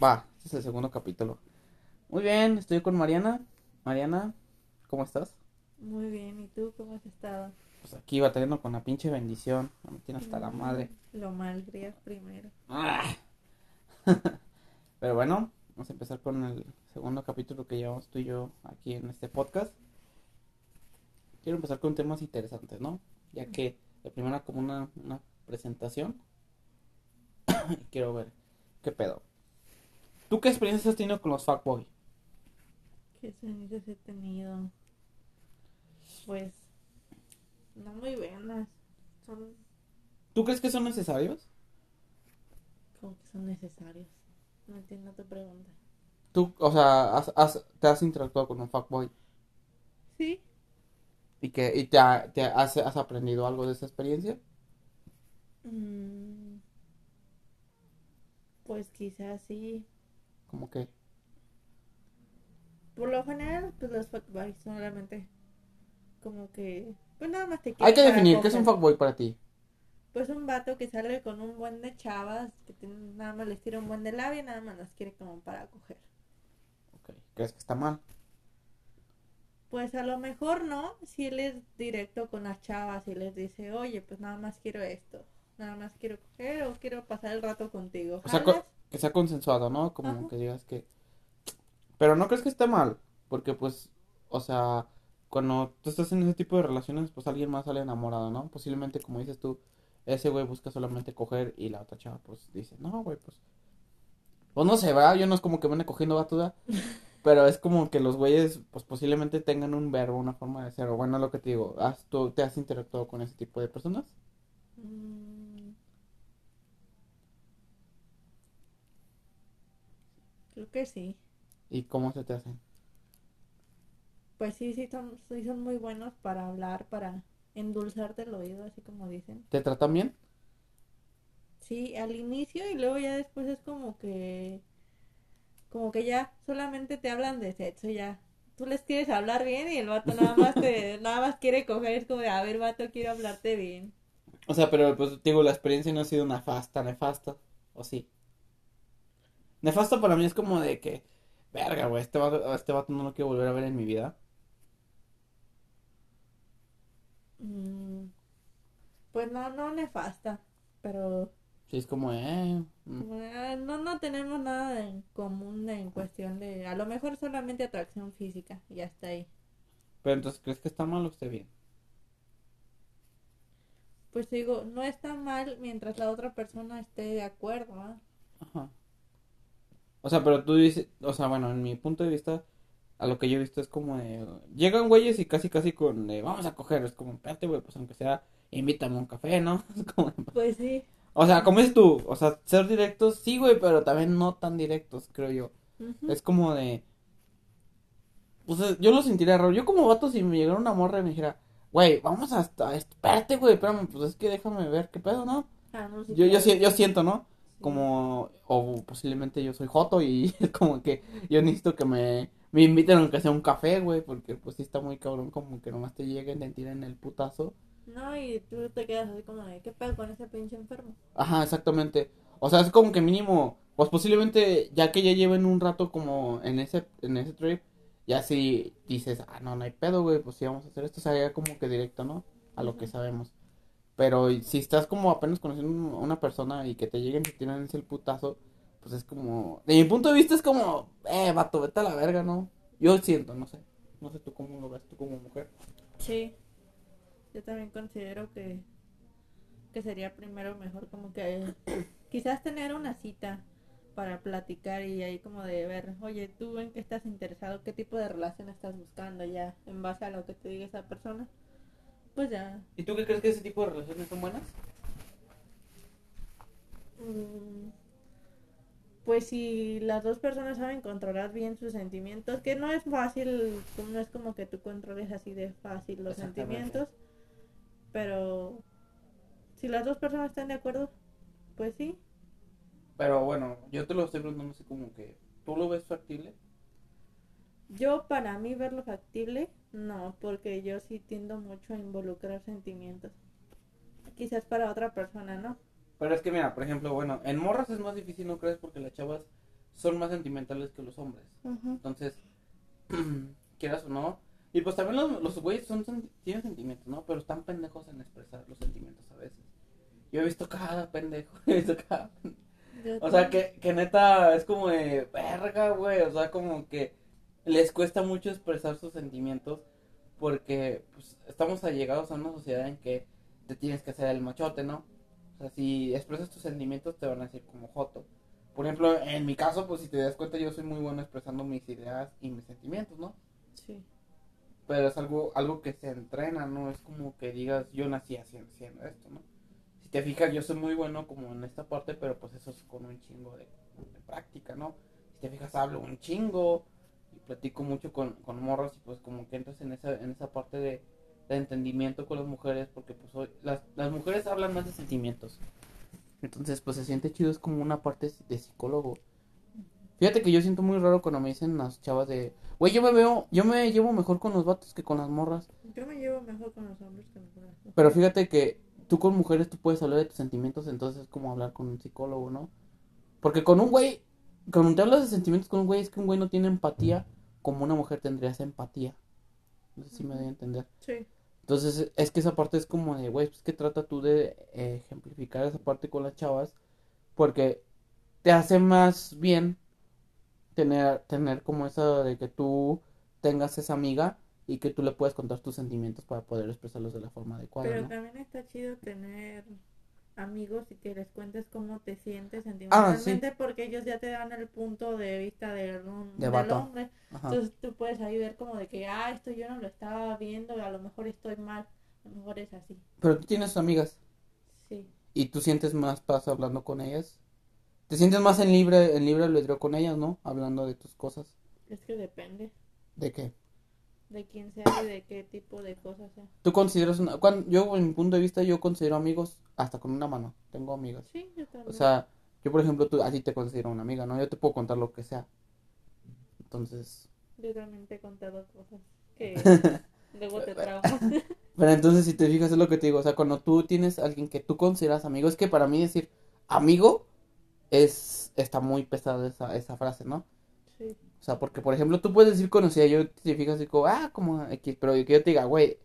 Va, este es el segundo capítulo. Muy bien, estoy con Mariana. Mariana, ¿cómo estás? Muy bien, ¿y tú cómo has estado? Pues aquí batallando con la pinche bendición. Me tiene hasta la madre. Lo maldrías primero. Ah. Pero bueno, vamos a empezar con el segundo capítulo que llevamos tú y yo aquí en este podcast. Quiero empezar con temas interesantes, ¿no? Ya que la primera como una, una presentación. Quiero ver qué pedo. ¿Tú qué experiencias has tenido con los fuckboy? ¿Qué sonidos he tenido? Pues, no muy buenas. Son ¿Tú crees que son necesarios? como que son necesarios. No entiendo tu pregunta. Tú, o sea, has- has- te has interactuado con un fuckboy Sí. y que y te, ha- te has, has aprendido algo de esa experiencia. Mm, pues quizás sí. Como que, Por lo general, pues los fuckboys solamente como que... Pues nada más te hay que definir qué es un fuckboy para ti. Pues un vato que sale con un buen de chavas, que tiene- nada más les tira un buen de labio y nada más las quiere como para coger. Ok, ¿Crees que está mal? Pues a lo mejor no, si él es directo con las chavas y les dice, oye, pues nada más quiero esto, nada más quiero coger o quiero pasar el rato contigo. O sea, ¿Jalas? co- que sea consensuado, ¿no? Como Ajá. que digas que... Pero no crees que esté mal, porque pues, o sea, cuando tú estás en ese tipo de relaciones, pues alguien más sale enamorado, ¿no? Posiblemente, como dices tú, ese güey busca solamente coger y la otra chava pues dice, no, güey, pues... Pues no sé, ¿verdad? Yo no es como que van cogiendo batuda, pero es como que los güeyes, pues posiblemente tengan un verbo, una forma de ser, o bueno, lo que te digo, ¿has, tú te has interactuado con ese tipo de personas? Mm. Creo que sí. ¿Y cómo se te hacen? Pues sí, sí son, sí son muy buenos para hablar, para endulzarte el oído, así como dicen. ¿Te tratan bien? Sí, al inicio y luego ya después es como que, como que ya solamente te hablan de sexo, ya. Tú les quieres hablar bien y el vato nada más te, nada más quiere coger, es como de, a ver, vato, quiero hablarte bien. O sea, pero pues digo, la experiencia no ha sido nefasta, nefasta, ¿o sí? Nefasta para mí es como de que, verga, güey, este vato, este vato no lo quiero volver a ver en mi vida. Mm, Pues no, no nefasta, pero Sí, es como, eh, mm, ah, no, no tenemos nada en común en cuestión de, a lo mejor solamente atracción física y hasta ahí. pero entonces, ¿crees que está mal o esté bien? Pues digo, no está mal mientras la otra persona esté de acuerdo, ¿ah? Ajá. O sea, pero tú dices, o sea, bueno, en mi punto de vista, a lo que yo he visto es como de, llegan güeyes y casi, casi con, de, vamos a coger, es como, espérate, güey, pues aunque sea, invítame a un café, ¿no? Es como, Pues sí. o sea, como es tú, o sea, ser directos, sí, güey, pero también no tan directos, creo yo. Es como de. Pues eh, yo lo sentiría raro. Yo como vato, si me llegara una morra y me dijera, güey, vamos hasta. Espérate, güey, espérame, pues es que déjame ver qué pedo, ¿no? Ah, no, sí, Yo, yo, yo siento, ¿no? Como. O posiblemente yo soy joto y es como que yo necesito que me. Me inviten aunque sea un café, güey, porque pues sí está muy cabrón como que nomás te lleguen, te tiren el putazo. No, y tú te quedas así como de, ¿qué pedo con ese pinche enfermo? Ajá, exactamente. O sea, es como que mínimo, pues posiblemente ya que ya lleven un rato como en ese, en ese trip, ya si dices, ah, no, no hay pedo, güey, pues sí vamos a hacer esto, o sea, ya como que directo, ¿no? A lo que sabemos. Pero si estás como apenas conociendo a una persona y que te lleguen y tiran ese putazo, pues es como, de mi punto de vista es como, eh, vato, vete a la verga, ¿no? Yo siento, no sé. No sé tú cómo lo ves, tú como mujer. Sí. Yo también considero que, que sería primero mejor como que quizás tener una cita para platicar y ahí como de ver, oye, tú en qué estás interesado, qué tipo de relación estás buscando ya en base a lo que te diga esa persona. Pues ya. ¿Y tú qué crees que ese tipo de relaciones son buenas? Mm, Pues si las dos personas saben controlar bien sus sentimientos, que no es fácil, no es como que tú controles así de fácil los sentimientos, pero si las dos personas están de acuerdo, pues sí. Pero bueno, yo te lo estoy preguntando así como que, ¿tú lo ves factible? Yo para mí verlo factible, no, porque yo sí tiendo mucho a involucrar sentimientos. Quizás para otra persona, ¿no? Pero es que mira, por ejemplo, bueno, en morras es más difícil, ¿no crees? Porque las chavas son más sentimentales que los hombres. Entonces, quieras o no. Y pues también los, los güeyes son, tienen sentimientos, ¿no? Pero están pendejos en expresar los sentimientos a veces. Yo he visto cada pendejo. he visto cada O sea, que, que neta es como de verga, güey. O sea, como que les cuesta mucho expresar sus sentimientos porque pues, estamos allegados a una sociedad en que te tienes que hacer el machote, ¿no? O sea, si expresas tus sentimientos te van a decir como joto. Por ejemplo, en mi caso, pues si te das cuenta, yo soy muy bueno expresando mis ideas y mis sentimientos, ¿no? Sí. Pero es algo, algo que se entrena, ¿no? Es como que digas, yo nací haciendo, haciendo esto, ¿no? Si te fijas, yo soy muy bueno como en esta parte, pero pues eso es con un chingo de, de práctica, ¿no? Si te fijas, hablo un chingo platico mucho con, con morros y pues como que entras en esa, en esa parte de, de entendimiento con las mujeres, porque pues hoy, las, las mujeres hablan más de sentimientos. Entonces, pues se siente chido, es como una parte de psicólogo. Fíjate que yo siento muy raro cuando me dicen las chavas de, güey, yo me veo, yo me llevo mejor con los vatos que con las morras. Yo me llevo mejor con los hombres que con las mujeres. Pero fíjate que tú con mujeres tú puedes hablar de tus sentimientos, entonces es como hablar con un psicólogo, ¿no? Porque con un güey, cuando te hablas de sentimientos con un güey, es que un güey no tiene empatía como una mujer tendría esa empatía. No sé si me doy a entender. Sí. Entonces, es que esa parte es como de, güey, pues que trata tú de eh, ejemplificar esa parte con las chavas, porque te hace más bien tener, tener como eso de que tú tengas esa amiga y que tú le puedas contar tus sentimientos para poder expresarlos de la forma adecuada, Pero ¿no? también está chido tener amigos y que les cuentes cómo te sientes Ah, sentimentalmente porque ellos ya te dan el punto de vista del, De del hombre. Ajá. Entonces tú puedes ahí ver como de que, ah, esto yo no lo estaba viendo, a lo mejor estoy mal, a lo mejor es así. Pero tú tienes amigas Sí. y tú sientes más paz hablando con ellas. Te sientes más en libre, en libre albedrío con ellas, ¿no? Hablando de tus cosas. Es que depende ¿De qué? De quién sea y de qué tipo de cosas sea. ¿Tú consideras una... cuan- yo, en mi punto de vista, yo considero amigos hasta con una mano. Tengo amigas. Sí, yo también. O sea, yo, por ejemplo, tú, a ti te considero una amiga, ¿no? Yo te puedo contar lo que sea. Entonces... Yo también te he contado cosas que luego te traumas. Pero entonces, si te fijas, es lo que te digo. O sea, cuando tú tienes a alguien que tú consideras amigo, es que para mí decir amigo es... Está muy pesada esa, esa frase, ¿no? Sí. O sea, porque, por ejemplo, tú puedes decir conocida, yo te fijas, digo, ah, como X, pero que yo te diga, güey,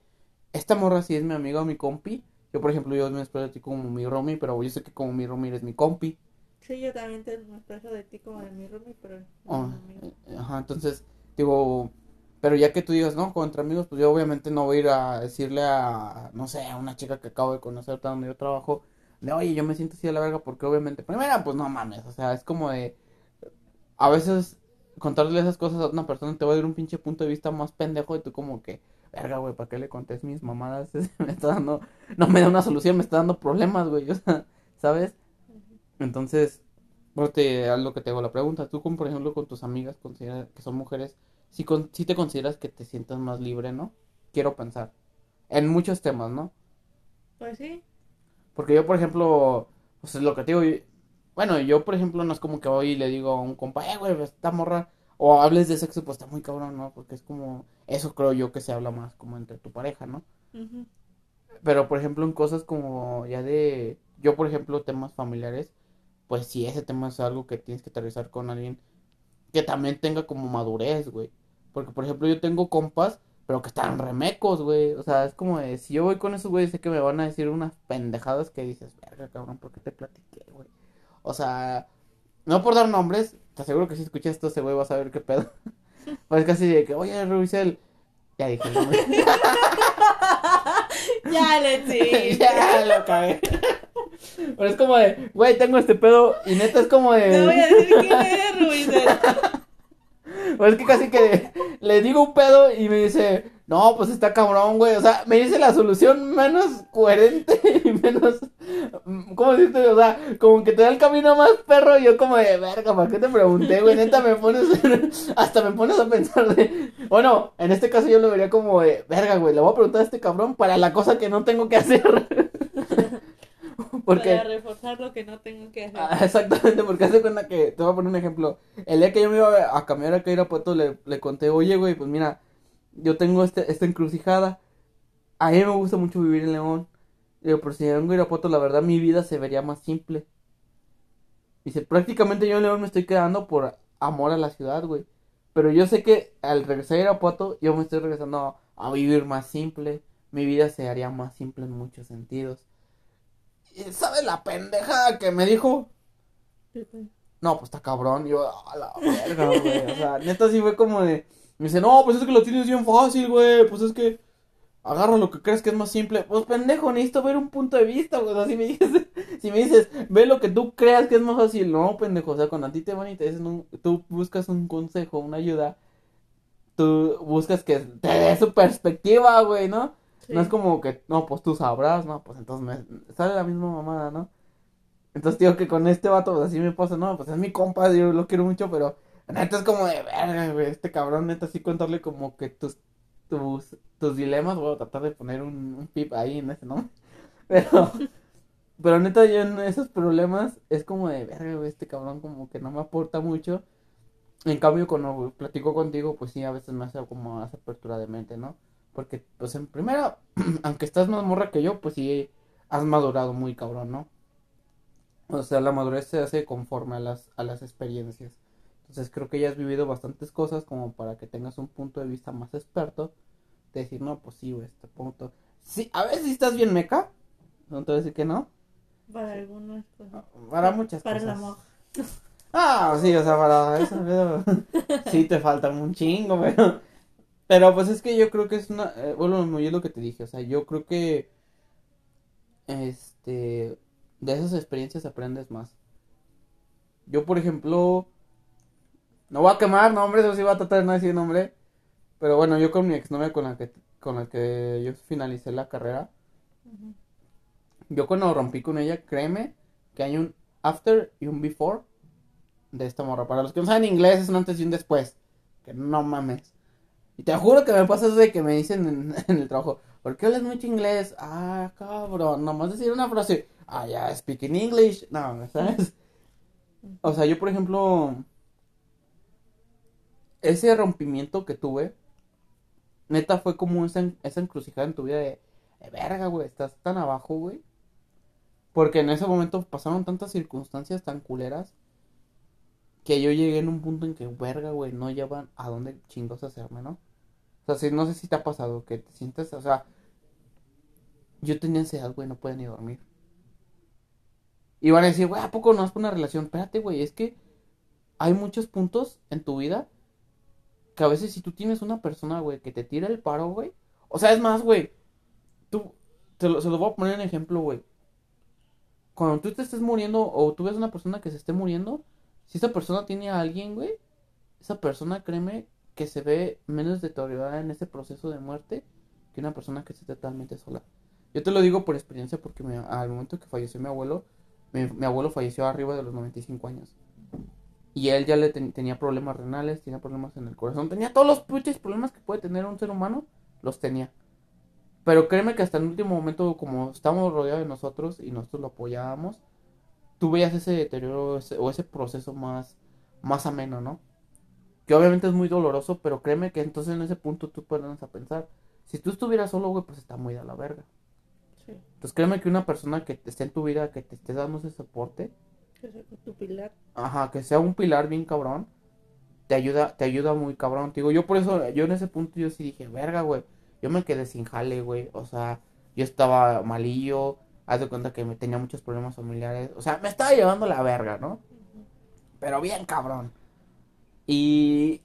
esta morra sí es mi amiga o mi compi. Yo, por ejemplo, yo me expreso de ti como mi roomie, pero yo sé que como mi roomie eres mi compi. Sí, yo también te expreso de ti como de mi roomie, pero Oh, amigo. eh, ajá, entonces, digo, pero ya que tú digas, no, contra amigos, pues yo obviamente no voy a ir a decirle a, no sé, a una chica que acabo de conocer donde yo trabajo, de, oye, yo me siento así a la verga, porque obviamente, primera, pues no mames, o sea, es como de, a veces contarle esas cosas a una persona te va a dar un pinche punto de vista más pendejo y tú como que, verga, güey, ¿para qué le contés mis mamadas? me está dando, no me da una solución, me está dando problemas, güey, o sea, ¿sabes? Entonces, bueno, te, a lo que te hago la pregunta, tú con, por ejemplo, con tus amigas considera que son mujeres, si con, sí te consideras que te sientas más libre, ¿no? Quiero pensar. En muchos temas, ¿no? Pues sí, Porque yo, por ejemplo, pues es lo que te digo, bueno, yo, por ejemplo, no es como que voy y le digo a un compa, eh, güey, esta morra, o hables de sexo, pues está muy cabrón, ¿no? Porque es como, eso creo yo que se habla más como entre tu pareja, ¿no? Pero, por ejemplo, en cosas como ya de, yo, por ejemplo, temas familiares, pues sí, ese tema es algo que tienes que aterrizar con alguien que también tenga como madurez, güey. Porque, por ejemplo, yo tengo compas, pero que están remecos, güey. O sea, es como de, si yo voy con esos güeyes, sé que me van a decir unas pendejadas que dices, verga, cabrón, ¿por qué te platiqué, güey? O sea, no por dar nombres, te aseguro que si escuchas esto, ese güey va a saber qué pedo. Pues casi de que, oye, Rubicel, ya dije el nombre. Ya le ya lo cagué. Pero es como de, güey, tengo este pedo y neta es como de... Te voy a decir quién es Ruizel. Pero es que casi que le digo un pedo y me dice, no, pues está cabrón, güey. O sea, me dice la solución menos coherente y menos. ¿Cómo decirte? O sea, como que te da el camino más perro. Y yo, como de verga, ¿para qué te pregunté, güey? Neta, me pones. Hasta me pones a pensar de. Bueno, en este caso yo lo vería como de verga, güey. Le voy a preguntar a este cabrón para la cosa que no tengo que hacer. Porque. Para reforzar lo que no tengo que hacer. Ah, exactamente, porque hace cuenta que, te voy a poner un ejemplo. El día que yo me iba a cambiar a Irapuato, le, le conté, oye, güey, pues mira, yo tengo este, esta encrucijada. A mí me gusta mucho vivir en León. Digo, pero si vengo a Irapuato, la verdad mi vida se vería más simple. Dice, prácticamente yo en León me estoy quedando por amor a la ciudad, güey. Pero yo sé que al regresar a Irapuato, yo me estoy regresando a, vivir más simple. Mi vida se haría más simple en muchos sentidos. ¿Y sabes la pendeja que me dijo? No, pues está cabrón. Yo, a la verga, güey. O sea, neta sí fue como de. Me dice, no, pues es que lo tienes bien fácil, güey. Pues es que agarra lo que crees que es más simple. Pues pendejo, necesito ver un punto de vista, güey. O sea, si me dices, si me dices, ve lo que tú creas que es más fácil. No, pendejo. O sea, cuando a ti te van y te dicen, un, tú buscas un consejo, una ayuda, tú buscas que te dé su perspectiva, güey, ¿no? No es como que, no, pues tú sabrás, ¿no? Pues entonces me sale la misma mamada, ¿no? Entonces digo que con este vato, pues así me pasa, no, pues es mi compa, yo lo quiero mucho, pero neta es como de verga, güey, este cabrón, neta, sí contarle como que tus, tus, tus dilemas, voy a tratar de poner un, un pip ahí en ese, ¿no? Pero, pero neta, yo en esos problemas es como de verga, güey, este cabrón como que no me aporta mucho. En cambio, cuando platico contigo, pues sí, a veces me hace como más apertura de mente, ¿no? Porque, pues en primera, aunque estás más morra que yo, pues sí, has madurado muy cabrón, ¿no? O sea, la madurez se hace conforme a las, a las experiencias. Entonces creo que ya has vivido bastantes cosas como para que tengas un punto de vista más experto. De decir, no, pues sí, güey, este punto. Sí, a veces estás bien meca. No te voy a decir que no. Para algunas cosas. Para muchas para cosas. el amor. Ah, sí, o sea, para eso, pero sí te falta un chingo, pero, pero pues es que yo creo que es una, eh, bueno, muy es lo que te dije, o sea, yo creo que, este, de esas experiencias aprendes más. Yo, por ejemplo, no voy a quemar nombres, o sí voy a tratar de no decir nombre, pero bueno, yo con mi exnovia con la que, con la que yo finalicé la carrera, yo cuando rompí con ella, créeme que hay un after y un before de esta morra. Para los que no saben inglés, es un antes y un después. Que no mames. Te juro que me pasa eso de que me dicen en, el trabajo, ¿por qué hablas mucho inglés? Ah, cabrón, nomás decir una frase. Ah, ya, speak in English. No, ¿sabes? O sea, yo, por ejemplo, ese rompimiento que tuve, neta fue como esa, esa encrucijada en tu vida de, de verga, güey, estás tan abajo, güey. Porque en ese momento pasaron tantas circunstancias tan culeras que yo llegué en un punto en que, verga, güey, no llevan a dónde chingos hacerme, ¿no? O sea, no sé si te ha pasado que te sientes, o sea, yo tenía ansiedad, güey, no podía ni dormir. Y van a decir, güey, ¿a poco no es por una relación? Espérate, güey, es que hay muchos puntos en tu vida que a veces si tú tienes una persona, güey, que te tira el paro, güey. O sea, es más, güey, tú, te lo, se lo voy a poner en ejemplo, güey. Cuando tú te estés muriendo o tú ves una persona que se esté muriendo, si esa persona tiene a alguien, güey, esa persona, créeme, que se ve menos deteriorada en ese proceso de muerte que una persona que esté totalmente sola. Yo te lo digo por experiencia porque me- al momento que falleció mi abuelo, mi, abuelo falleció arriba de los 95 años. Y él ya le ten- tenía problemas renales, tenía problemas en el corazón, tenía todos los puches problemas que puede tener un ser humano, los tenía. Pero créeme que hasta el último momento, como estábamos rodeados de nosotros y nosotros lo apoyábamos, tú veías ese deterioro ese- o ese proceso más, más ameno, ¿no? Que obviamente es muy doloroso, pero créeme que entonces en ese punto tú puedes a pensar, si tú estuvieras solo, güey, pues está muy de la verga. Sí. Entonces créeme que una persona que esté en tu vida, que te esté dando ese soporte, Que sea tu pilar. Ajá, que sea un pilar bien cabrón, te ayuda, te ayuda muy cabrón. Te digo, yo por eso, yo en ese punto yo sí dije, verga, güey, yo me quedé sin jale, güey. O sea, yo estaba malillo, haz de cuenta que me tenía muchos problemas familiares. O sea, me estaba llevando la verga, ¿no? Pero bien cabrón. Y,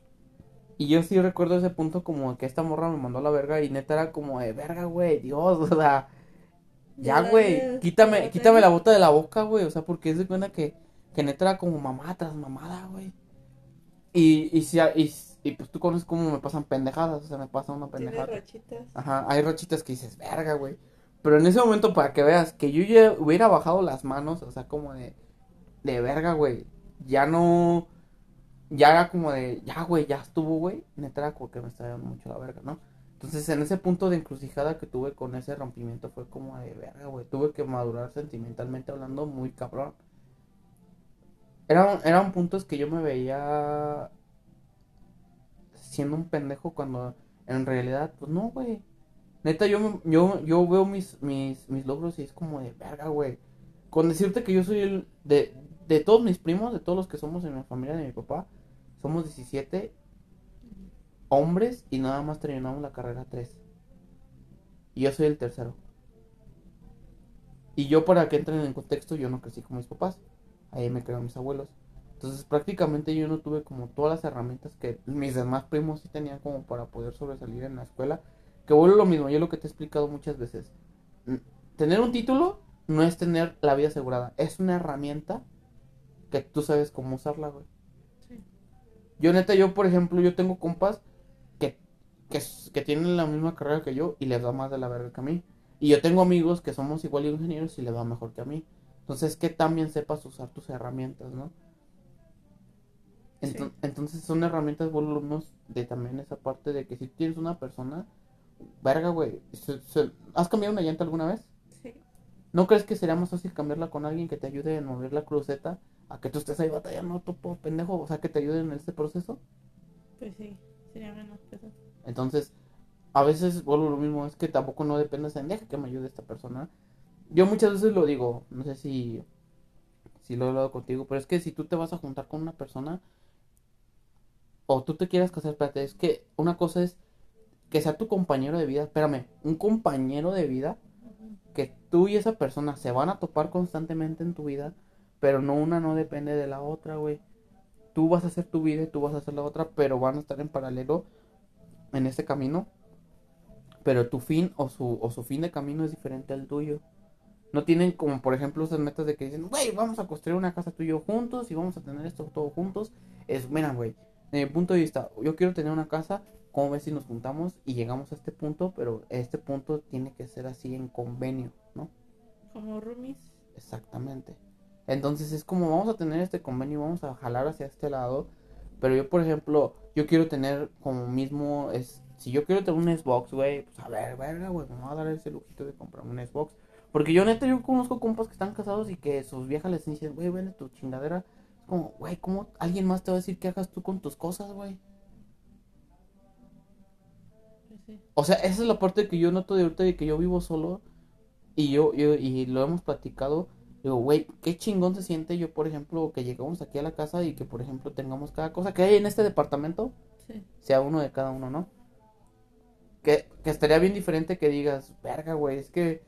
y yo sí recuerdo ese punto como que esta morra me mandó a la verga y neta era como de verga, güey, Dios, o sea, ya, güey, quítame, quítame la bota de la boca, güey, o sea, porque es de cuenta que, que neta era como mamada tras mamada, güey. Y, y, si, y, y pues tú conoces cómo me pasan pendejadas, o sea, me pasa una pendejada. rachitas. Ajá, hay rachitas que dices, verga, güey. Pero en ese momento, para que veas que yo ya hubiera bajado las manos, o sea, como de, de verga, güey. Ya no, ya era como de, ya, güey, ya estuvo, güey. Neta era como que me estaba dando mucho la verga, ¿no? Entonces, en ese punto de encrucijada que tuve con ese rompimiento, fue como de verga, güey. Tuve que madurar sentimentalmente hablando muy cabrón. Eran, eran puntos que yo me veía siendo un pendejo cuando en realidad, pues no, güey. Neta, yo, yo, yo veo mis, mis, mis logros y es como de verga, güey. Con decirte que yo soy el de, de todos mis primos, de todos los que somos en la familia de mi papá, somos 17 hombres y nada más terminamos la carrera 3. Y yo soy el tercero. Y yo para que entren en contexto, yo no crecí con mis papás. Ahí me crearon mis abuelos. Entonces prácticamente yo no tuve como todas las herramientas que mis demás primos sí tenían como para poder sobresalir en la escuela. Que vuelvo lo mismo, yo lo que te he explicado muchas veces. Tener un título no es tener la vida asegurada. Es una herramienta que tú sabes cómo usarla, güey. Yo neta, yo por ejemplo, yo tengo compas que, que, que tienen la misma carrera que yo y les va más de la verga que a mí. Y yo tengo amigos que somos igual ingenieros y les va mejor que a mí. Entonces, que también sepas usar tus herramientas, ¿no? Entonces, son herramientas volumnos de también esa parte de que si tienes una persona, verga, güey, ¿has cambiado una llanta alguna vez? Sí. ¿No crees que sería más fácil cambiarla con alguien que te ayude a mover la cruceta a que tú estés ahí batallando, topo, pendejo? O sea, que te ayude en este proceso. Pues sí, sería menos pesado. Entonces, a veces vuelvo lo mismo, es que tampoco no depende de deja que me ayude esta persona. Yo muchas veces lo digo, no sé si, si lo he hablado contigo, pero es que si tú te vas a juntar con una persona o tú te quieras casar, espérate, es que una cosa es que sea tu compañero de vida, espérame, un compañero de vida que tú y esa persona se van a topar constantemente en tu vida, pero no una no depende de la otra, güey. Tú vas a hacer tu vida y tú vas a hacer la otra, pero van a estar en paralelo en ese camino pero tu fin o su, o su fin de camino es diferente al tuyo. No tienen como, por ejemplo, esas metas de que dicen, güey, vamos a construir una casa tú y yo juntos y vamos a tener esto todo juntos. Es, mira, güey, desde mi punto de vista, yo quiero tener una casa, ¿cómo ves si nos juntamos y llegamos a este punto? Pero este punto tiene que ser así en convenio, ¿no? Como roomies. Exactamente. Entonces es como, vamos a tener este convenio, vamos a jalar hacia este lado. Pero yo, por ejemplo, yo quiero tener como mismo, es si yo quiero tener un Xbox, güey, pues a ver, verga, güey, me voy a dar ese lujito de comprar un Xbox. Porque yo neta, yo conozco compas que están casados y que sus viejas les dicen, güey, vende tu chingadera. Es como, güey, ¿cómo alguien más te va a decir qué hagas tú con tus cosas, güey? O sea, esa es la parte que yo noto de ahorita de que yo vivo solo y yo, yo y lo hemos platicado. Digo, güey, qué chingón se siente yo, por ejemplo, que llegamos aquí a la casa y que, por ejemplo, tengamos cada cosa que hay en este departamento, sea uno de cada uno, ¿no? Que, estaría bien diferente que digas, verga, güey, es que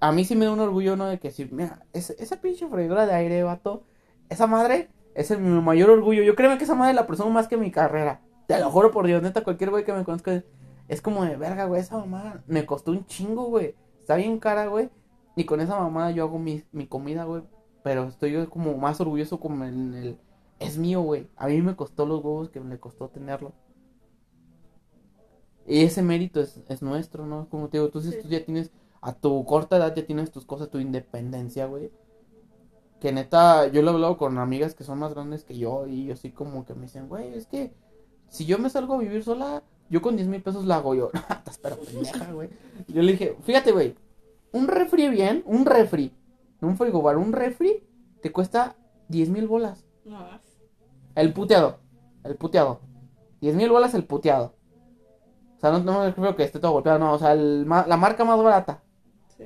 a mí sí me da un orgullo, ¿no? De que si, mira, esa pinche freidora de aire, vato, esa madre es el, mi mayor orgullo. Yo creo que esa madre la persona más que mi carrera. Te lo juro por Dios, neta, cualquier güey que me conozca es como de, verga, güey, esa mamá me costó un chingo, güey. Está bien cara, güey. Y con esa mamá yo hago mi, mi comida, güey. Pero estoy yo como más orgulloso como en el... Es mío, güey. A mí me costó los huevos que me costó tenerlo. Y ese mérito es, es nuestro, ¿no? Como te digo, tú, tú ya tienes, a tu corta edad ya tienes tus cosas, tu independencia, güey. Que neta, yo lo he hablado con amigas que son más grandes que yo y así como que me dicen, güey, es que si yo me salgo a vivir sola, yo con 10 mil pesos la hago yo. Pero pendeja, güey. Yo le dije, fíjate, güey, un refri bien, un refri, un frigobar, un refri, te cuesta 10 mil bolas. No. El puteado, el puteado. 10 mil bolas el puteado. O sea, no, no creo que esté todo golpeado, no. O sea, la marca más barata.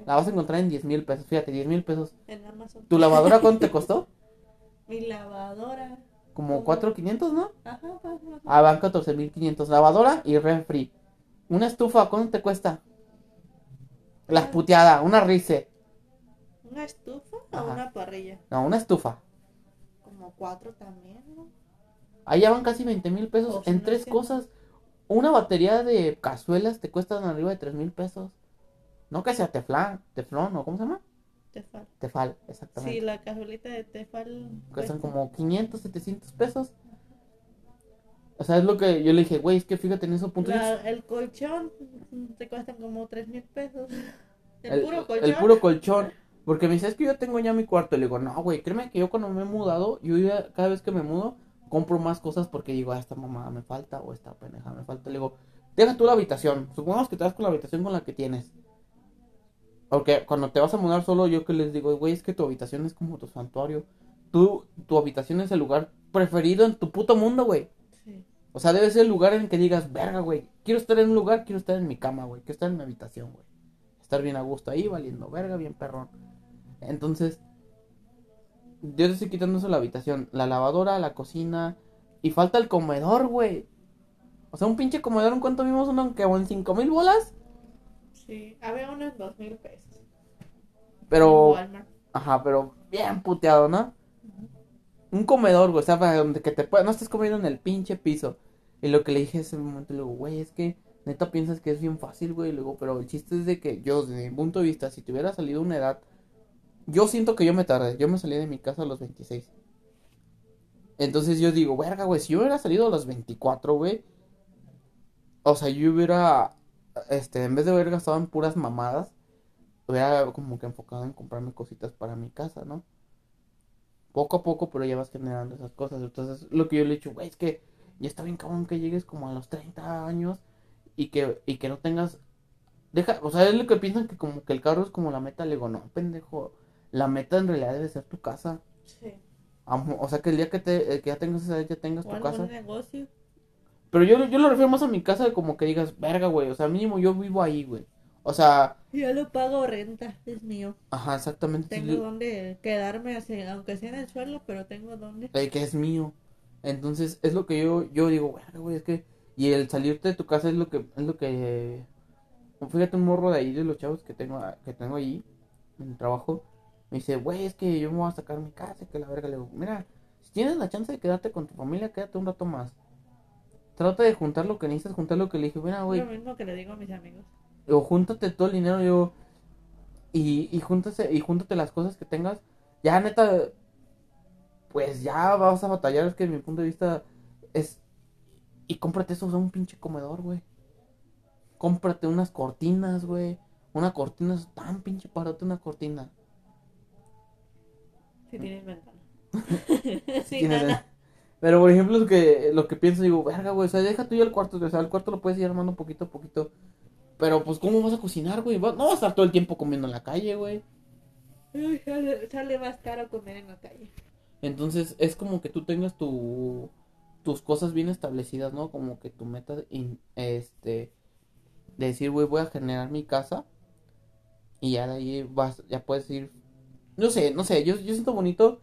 La vas a encontrar en 10 mil pesos. Fíjate, 10 mil pesos. En Amazon. ¿Tu lavadora cuánto te costó? Mi lavadora. Como 4.500, ¿no? Ajá, ajá, Ah, van 14.500. Lavadora y refri. Una estufa, ¿cuánto te cuesta? La ah. puteada, una rice. ¿Una estufa o una parrilla? No, una estufa. Como cuatro también, ¿no? Ahí ya van casi 20 mil pesos en tres cosas. Una batería de cazuelas te cuesta arriba de tres mil pesos. No que sea teflán, teflón o ¿cómo se llama? Tefal. Tefal, exactamente. Sí, la cazuelita de tefal. Cuestan como 500, 700 pesos. O sea, es lo que yo le dije, güey, es que fíjate en esos puntos. el colchón te cuesta como tres mil pesos. El, puro colchón. El puro colchón. Porque me dice, es que yo tengo ya mi cuarto. Le digo, no, güey, créeme que yo cuando me he mudado, yo ya, cada vez que me mudo, compro más cosas porque digo, ah, esta mamá me falta o esta pendeja me falta. Le digo, deja tú la habitación. Supongamos que te vas con la habitación con la que tienes. Porque cuando te vas a mudar solo, yo que les digo, güey, es que tu habitación es como tu santuario. Tú, tu habitación es el lugar preferido en tu puto mundo, güey. O sea, debe ser el lugar en que digas, verga, güey. Quiero estar en un lugar, quiero estar en mi cama, güey. Quiero estar en mi habitación, güey. Estar bien a gusto ahí, valiendo verga, bien perrón. Entonces, yo te estoy quitando eso la habitación. La lavadora, la cocina, Y falta el comedor, güey. O sea, un pinche comedor, ¿en cuánto vimos uno que en cinco mil bolas? Sí, había uno en dos mil pesos. Pero, ajá, pero bien puteado, ¿no? Un comedor, güey, o sea, para donde que te puedas, no estés comiendo en el pinche piso. Y lo que le dije ese momento, le digo, güey, es que neta piensas que es bien fácil, güey. Y luego, pero el chiste es de que yo, desde mi punto de vista, si te hubiera salido una edad, yo siento que yo me tardé. Yo me salí de mi casa a los 26. Entonces yo digo, verga, güey, si yo hubiera salido a los 24, güey. O sea, yo hubiera, este, en vez de haber gastado en puras mamadas, hubiera como que enfocado en comprarme cositas para mi casa, ¿no? Poco a poco, pero ya vas generando esas cosas. Entonces, lo que yo le he dicho, güey, es que ya está bien cabrón que llegues como a los 30 años y que, y que no tengas... Deja, o sea, es lo que piensan que como que el carro es como la meta. Le digo, no, pendejo. La meta en realidad debe ser tu casa. Sí. O sea, que el día que, te, eh, que ya tengas esa edad, ya tengas O tu casa. negocio. Pero yo, yo lo refiero más a mi casa como que digas, verga, güey. O sea, mínimo yo vivo ahí, güey. O sea, Yo lo pago renta, es mío. ajá, exactamente. Tengo donde quedarme, así, aunque sea en el suelo, pero tengo donde. eh, que es mío. Entonces, es lo que yo, yo digo, "Verga, güey, es que, y el salirte de tu casa es lo que, es lo que, fíjate un morro de ahí, de los chavos que tengo, que tengo ahí, en el trabajo, me dice, güey, es que yo me voy a sacar mi casa, que la verga, le digo, mira, si tienes la chance de quedarte con tu familia, quédate un rato más. Trata de juntar lo que necesitas, juntar lo que le dije, mira, güey, Lo mismo que le digo a mis amigos. O júntate todo el dinero, yo, y, y júntase, y júntate las cosas que tengas, ya neta, pues ya vas a batallar, es que desde mi punto de vista es, y cómprate eso, o sea, un pinche comedor, güey, cómprate unas cortinas, güey, una cortina es tan pinche parote una cortina, Si tienes ventana. sí, Tienes- nada. Pero por ejemplo, lo que, lo que pienso, digo, verga, güey, o sea, deja tú ya el cuarto, o sea, el cuarto lo puedes ir armando poquito a poquito, pero pues, ¿cómo vas a cocinar, güey? No vas a estar todo el tiempo comiendo en la calle, güey. Sale, sale más caro comer en la calle. Entonces es como que tú tengas tu, tus cosas bien establecidas, ¿no? Como que tu meta, in- este, de decir, güey, voy a generar mi casa y ya de ahí vas, ya puedes ir, no sé, no sé, yo, yo siento bonito,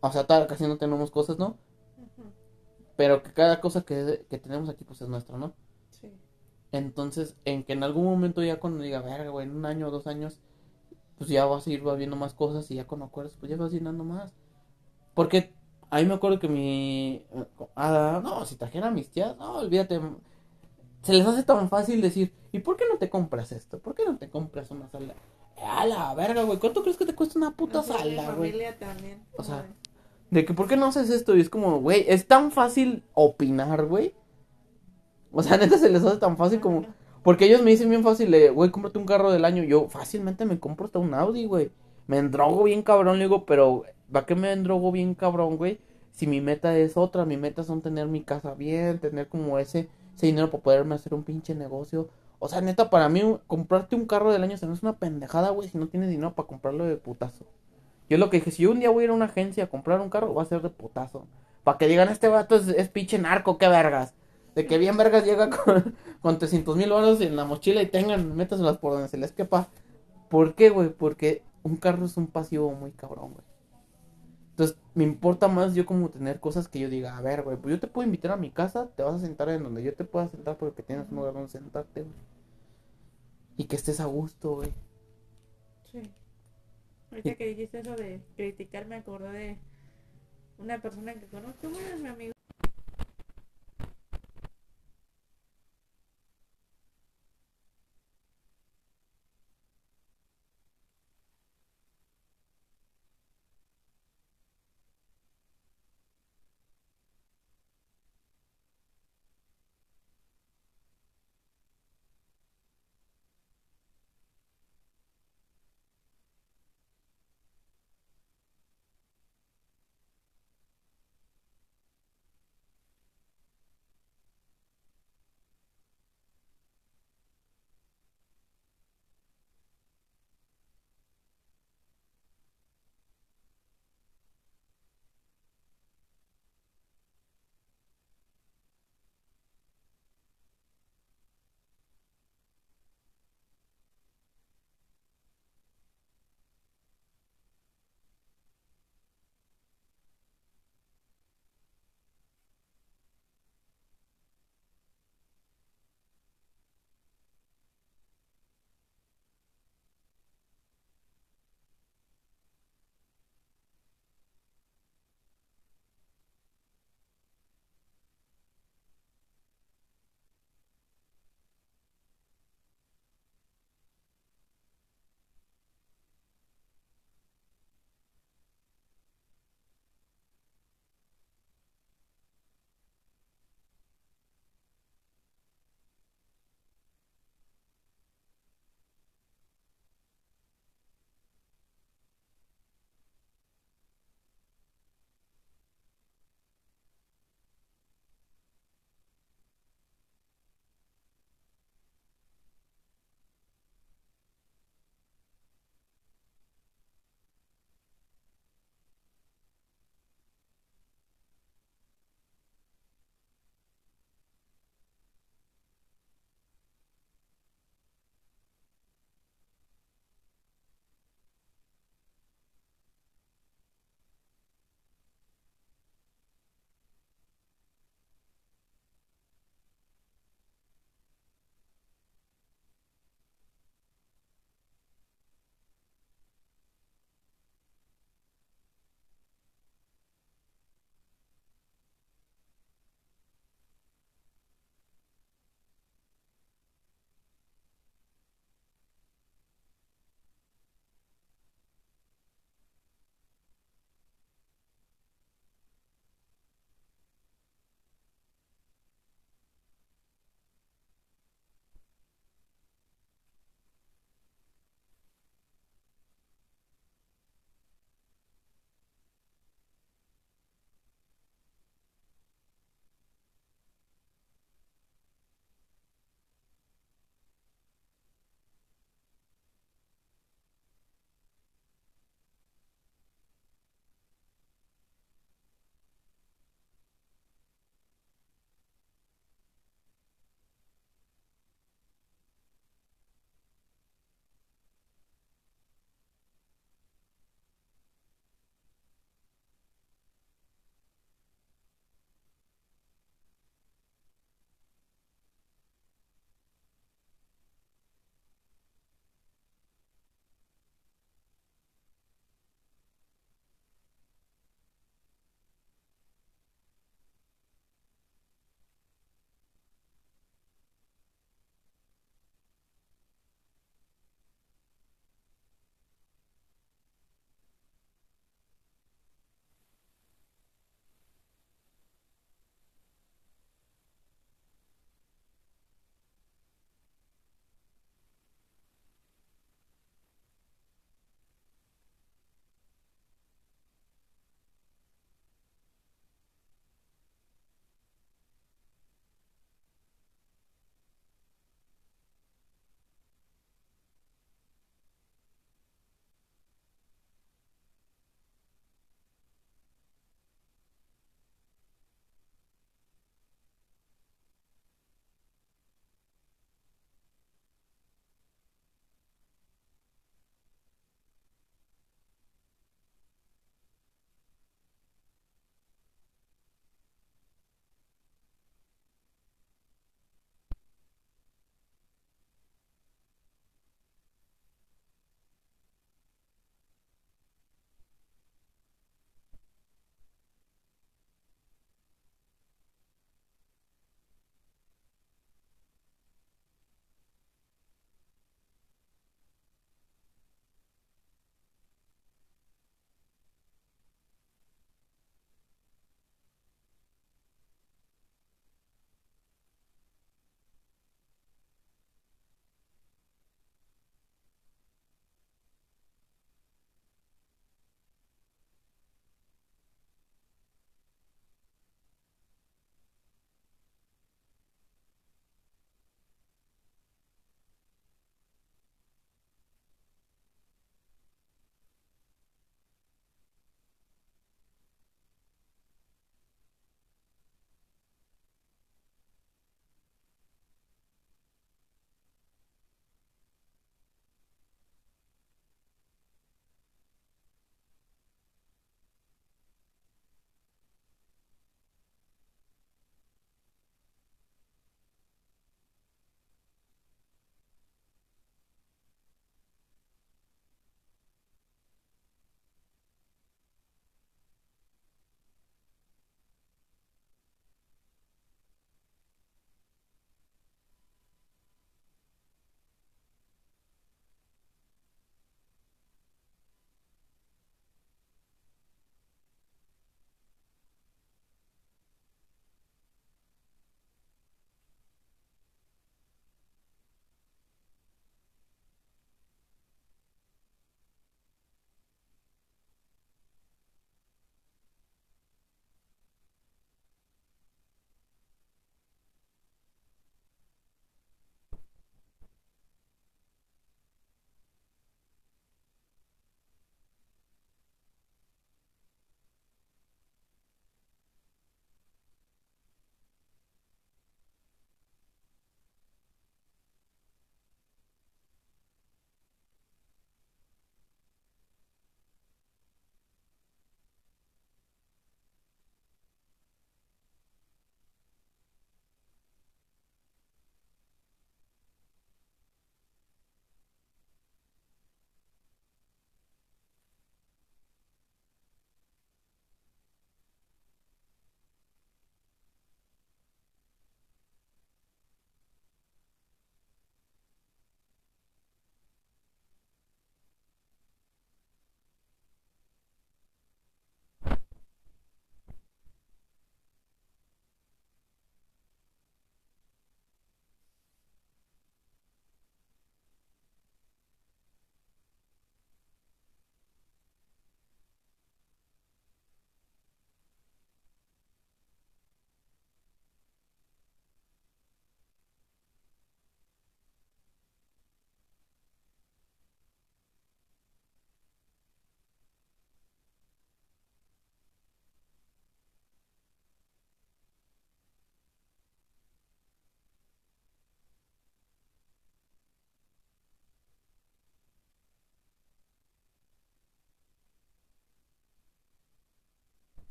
o sea, tal, casi no tenemos cosas, ¿no? Pero que cada cosa que, que tenemos aquí, pues es nuestra, ¿no? Entonces, en que en algún momento ya cuando diga, verga, güey, en un año o dos años, pues ya vas a ir viendo más cosas y ya cuando acuerdas, pues ya vas llenando más. Porque ahí me acuerdo que mi... ah, no, si trajera a mis tías, no, olvídate. Se les hace tan fácil decir, ¿y por qué no te compras esto? ¿Por qué no te compras una sala? A la verga, güey, ¿cuánto crees que te cuesta una puta mi sala, güey? familia también. O sea, De que, ¿por qué no haces esto? Y es como, güey, es tan fácil opinar, güey. O sea, neta se les hace tan fácil como... Porque ellos me dicen bien fácil, de, güey, cómprate un carro del año. Yo fácilmente me compro hasta un Audi, güey. Me endrogo bien cabrón, le digo, pero ¿para qué me endrogo bien cabrón, güey? Si mi meta es otra, mi meta son tener mi casa bien, tener como ese, ese dinero para poderme hacer un pinche negocio. O sea, neta, para mí, comprarte un carro del año se me es una pendejada, güey, si no tienes dinero para comprarlo de putazo. Yo lo que dije, si yo un día voy a ir a una agencia a comprar un carro, va a ser de putazo. Para que digan, este vato es, es pinche narco, qué vergas. De que bien vergas llega con, con 300 mil dólares en la mochila y tengan, métaselas por donde se les quepa. ¿Por qué, güey? Porque un carro es un pasivo muy cabrón, güey. Entonces, me importa más yo como tener cosas que yo diga, a ver, güey, pues yo te puedo invitar a mi casa, te vas a sentar en donde yo te pueda sentar porque tienes un lugar donde sentarte, güey. Y que estés a gusto, güey. Sí. Ahorita que dijiste eso de criticar, me acordé de una persona que conozco, bueno, es mi amigo.